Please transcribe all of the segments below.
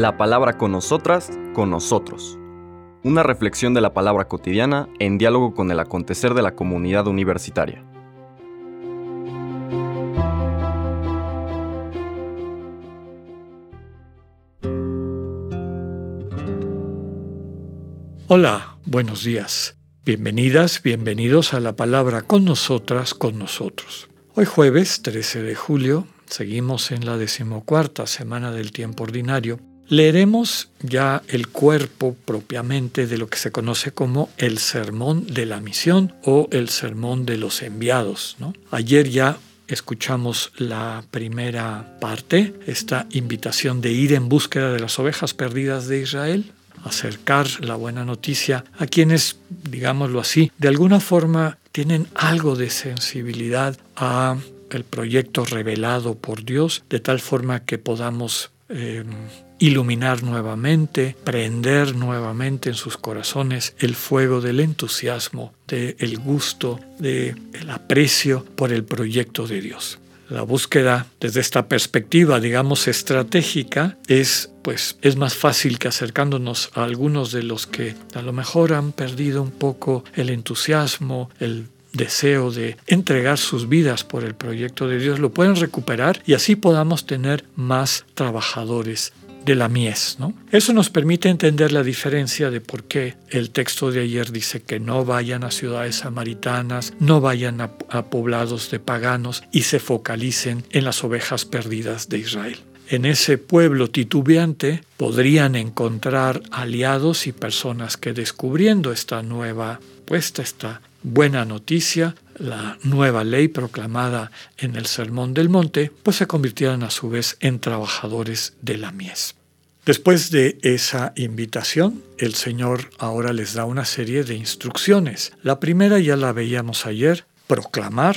La palabra con nosotras, con nosotros. Una reflexión de la palabra cotidiana en diálogo con el acontecer de la comunidad universitaria. Hola, buenos días. Bienvenidas, bienvenidos a la palabra con nosotras, con nosotros. Hoy jueves 13 de julio, seguimos en la decimocuarta semana del tiempo ordinario. Leeremos ya el cuerpo propiamente de lo que se conoce como el sermón de la misión o el sermón de los enviados. Ayer ya escuchamos la primera parte, esta invitación de ir en búsqueda de las ovejas perdidas de Israel, acercar la buena noticia a quienes, digámoslo así, de alguna forma tienen algo de sensibilidad a el proyecto revelado por Dios, de tal forma que podamos eh, iluminar nuevamente, prender nuevamente en sus corazones el fuego del entusiasmo, del gusto, del aprecio por el proyecto de Dios. La búsqueda desde esta perspectiva, digamos, estratégica es pues es más fácil que acercándonos a algunos de los que a lo mejor han perdido un poco el entusiasmo, el deseo de entregar sus vidas por el proyecto de Dios, lo pueden recuperar y así podamos tener más trabajadores de la mies. ¿no? Eso nos permite entender la diferencia de por qué el texto de ayer dice que no vayan a ciudades samaritanas, no vayan a, a poblados de paganos y se focalicen en las ovejas perdidas de Israel. En ese pueblo titubeante podrían encontrar aliados y personas que descubriendo esta nueva puesta, esta buena noticia, la nueva ley proclamada en el Sermón del Monte, pues se convirtieran a su vez en trabajadores de la mies. Después de esa invitación, el Señor ahora les da una serie de instrucciones. La primera ya la veíamos ayer, proclamar,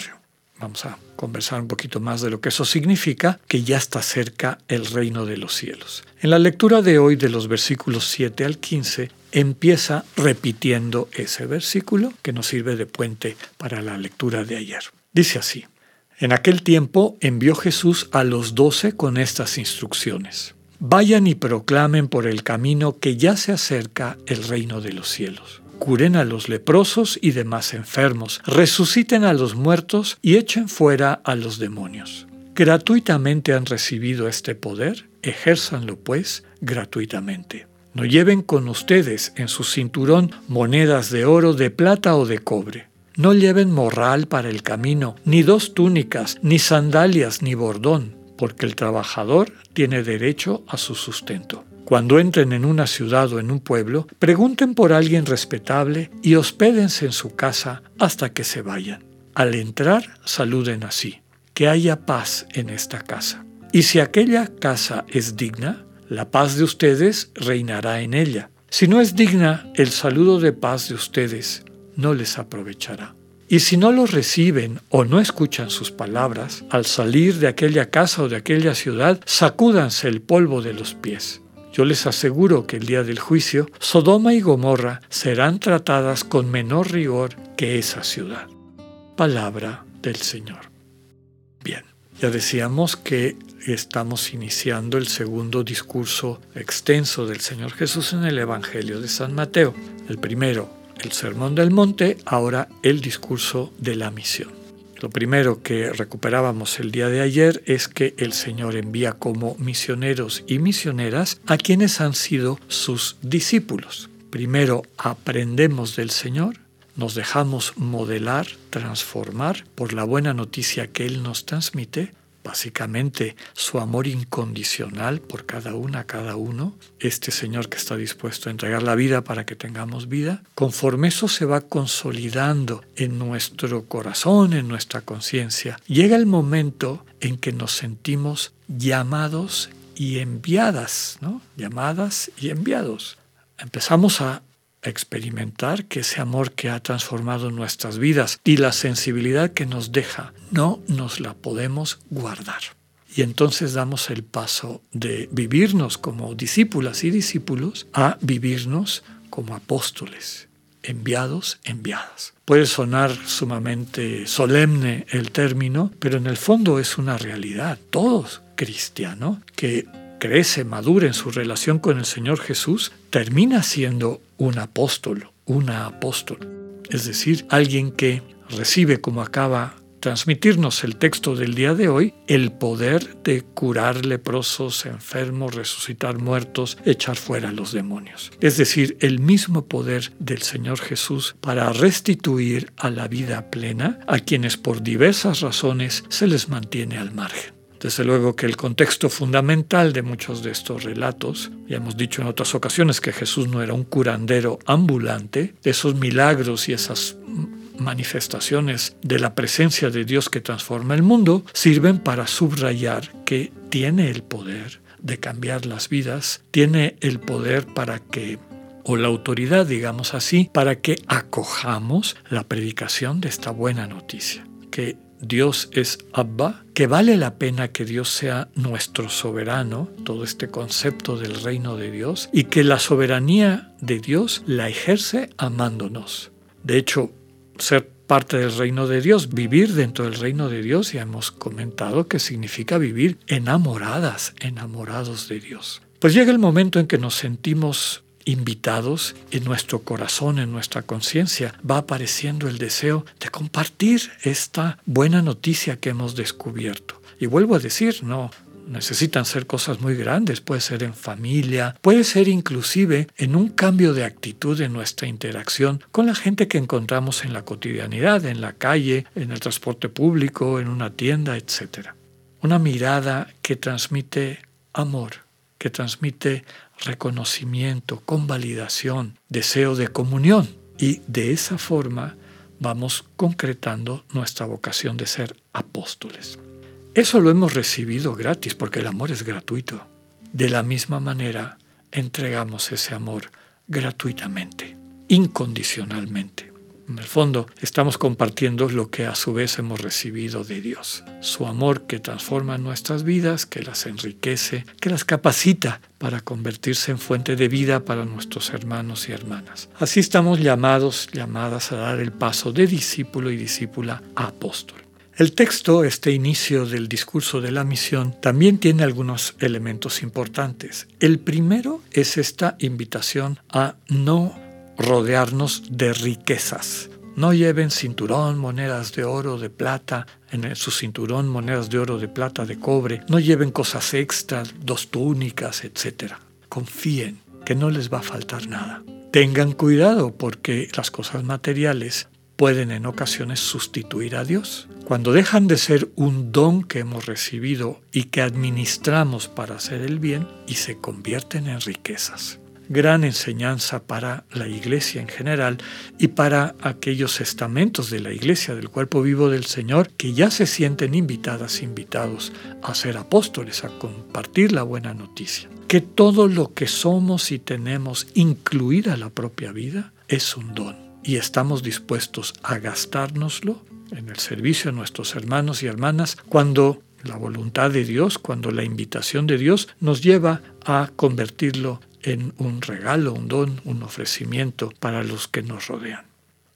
vamos a conversar un poquito más de lo que eso significa, que ya está cerca el reino de los cielos. En la lectura de hoy de los versículos 7 al 15, empieza repitiendo ese versículo que nos sirve de puente para la lectura de ayer. Dice así, en aquel tiempo envió Jesús a los doce con estas instrucciones. Vayan y proclamen por el camino que ya se acerca el reino de los cielos. Curen a los leprosos y demás enfermos, resuciten a los muertos y echen fuera a los demonios. Gratuitamente han recibido este poder, ejérzanlo pues gratuitamente. No lleven con ustedes en su cinturón monedas de oro, de plata o de cobre. No lleven morral para el camino, ni dos túnicas, ni sandalias, ni bordón, porque el trabajador tiene derecho a su sustento. Cuando entren en una ciudad o en un pueblo, pregunten por alguien respetable y hospédense en su casa hasta que se vayan. Al entrar, saluden así, que haya paz en esta casa. Y si aquella casa es digna, la paz de ustedes reinará en ella. Si no es digna, el saludo de paz de ustedes no les aprovechará. Y si no los reciben o no escuchan sus palabras, al salir de aquella casa o de aquella ciudad, sacúdanse el polvo de los pies. Yo les aseguro que el día del juicio, Sodoma y Gomorra serán tratadas con menor rigor que esa ciudad. Palabra del Señor. Ya decíamos que estamos iniciando el segundo discurso extenso del Señor Jesús en el Evangelio de San Mateo. El primero, el Sermón del Monte, ahora el discurso de la misión. Lo primero que recuperábamos el día de ayer es que el Señor envía como misioneros y misioneras a quienes han sido sus discípulos. Primero aprendemos del Señor, nos dejamos modelar, transformar por la buena noticia que Él nos transmite básicamente su amor incondicional por cada una, cada uno, este Señor que está dispuesto a entregar la vida para que tengamos vida, conforme eso se va consolidando en nuestro corazón, en nuestra conciencia, llega el momento en que nos sentimos llamados y enviadas, ¿no? Llamadas y enviados. Empezamos a experimentar que ese amor que ha transformado nuestras vidas y la sensibilidad que nos deja, no nos la podemos guardar. Y entonces damos el paso de vivirnos como discípulas y discípulos a vivirnos como apóstoles, enviados, enviadas. Puede sonar sumamente solemne el término, pero en el fondo es una realidad. Todos cristianos que crece, madura en su relación con el Señor Jesús, termina siendo un apóstol, una apóstol. Es decir, alguien que recibe, como acaba transmitirnos el texto del día de hoy, el poder de curar leprosos, enfermos, resucitar muertos, echar fuera a los demonios. Es decir, el mismo poder del Señor Jesús para restituir a la vida plena a quienes por diversas razones se les mantiene al margen. Desde luego que el contexto fundamental de muchos de estos relatos, ya hemos dicho en otras ocasiones que Jesús no era un curandero ambulante, esos milagros y esas manifestaciones de la presencia de Dios que transforma el mundo sirven para subrayar que tiene el poder de cambiar las vidas, tiene el poder para que o la autoridad, digamos así, para que acojamos la predicación de esta buena noticia, que Dios es Abba, que vale la pena que Dios sea nuestro soberano, todo este concepto del reino de Dios, y que la soberanía de Dios la ejerce amándonos. De hecho, ser parte del reino de Dios, vivir dentro del reino de Dios, ya hemos comentado que significa vivir enamoradas, enamorados de Dios. Pues llega el momento en que nos sentimos invitados en nuestro corazón, en nuestra conciencia, va apareciendo el deseo de compartir esta buena noticia que hemos descubierto. Y vuelvo a decir, no, necesitan ser cosas muy grandes, puede ser en familia, puede ser inclusive en un cambio de actitud en nuestra interacción con la gente que encontramos en la cotidianidad, en la calle, en el transporte público, en una tienda, etc. Una mirada que transmite amor, que transmite reconocimiento, convalidación, deseo de comunión y de esa forma vamos concretando nuestra vocación de ser apóstoles. Eso lo hemos recibido gratis porque el amor es gratuito. De la misma manera, entregamos ese amor gratuitamente, incondicionalmente. En el fondo, estamos compartiendo lo que a su vez hemos recibido de Dios. Su amor que transforma nuestras vidas, que las enriquece, que las capacita para convertirse en fuente de vida para nuestros hermanos y hermanas. Así estamos llamados, llamadas a dar el paso de discípulo y discípula a apóstol. El texto, este inicio del discurso de la misión, también tiene algunos elementos importantes. El primero es esta invitación a no rodearnos de riquezas. No lleven cinturón, monedas de oro, de plata, en su cinturón monedas de oro, de plata, de cobre. No lleven cosas extras, dos túnicas, etc. Confíen que no les va a faltar nada. Tengan cuidado porque las cosas materiales pueden en ocasiones sustituir a Dios. Cuando dejan de ser un don que hemos recibido y que administramos para hacer el bien y se convierten en riquezas. Gran enseñanza para la iglesia en general y para aquellos estamentos de la iglesia del cuerpo vivo del Señor que ya se sienten invitadas, invitados a ser apóstoles, a compartir la buena noticia. Que todo lo que somos y tenemos, incluida la propia vida, es un don y estamos dispuestos a gastárnoslo en el servicio de nuestros hermanos y hermanas cuando la voluntad de Dios, cuando la invitación de Dios nos lleva a convertirlo en un regalo, un don, un ofrecimiento para los que nos rodean.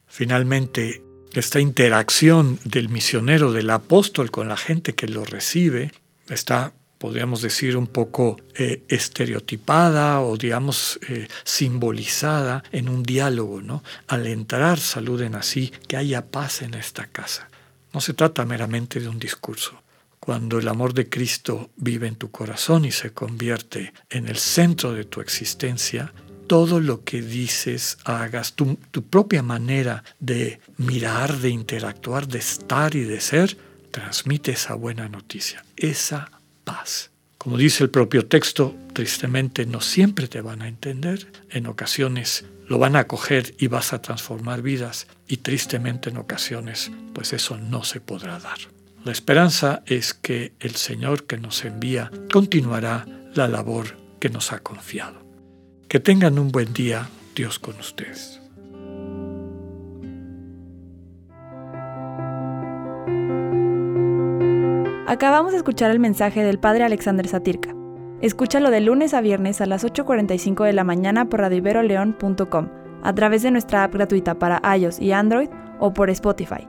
Finalmente, esta interacción del misionero, del apóstol con la gente que lo recibe, está podríamos decir, un poco eh, estereotipada o, digamos, eh, simbolizada en un diálogo, ¿no? Al entrar, saluden así, que haya paz en esta casa. No se trata meramente de un discurso. Cuando el amor de Cristo vive en tu corazón y se convierte en el centro de tu existencia, todo lo que dices, hagas, tu, propia manera de mirar, de interactuar, de estar y de ser, transmite esa buena noticia, esa paz. Como dice el propio texto, tristemente no siempre te van a entender, en ocasiones lo van a acoger y vas a transformar vidas y tristemente en ocasiones pues eso no se podrá dar. La esperanza es que el Señor que nos envía continuará la labor que nos ha confiado. Que tengan un buen día, Dios con ustedes. Acabamos de escuchar el mensaje del Padre Alexander Satirka. Escúchalo de lunes a viernes a las 8.45 de la mañana por radioiberoleón.com, a través de nuestra app gratuita para iOS y Android o por Spotify.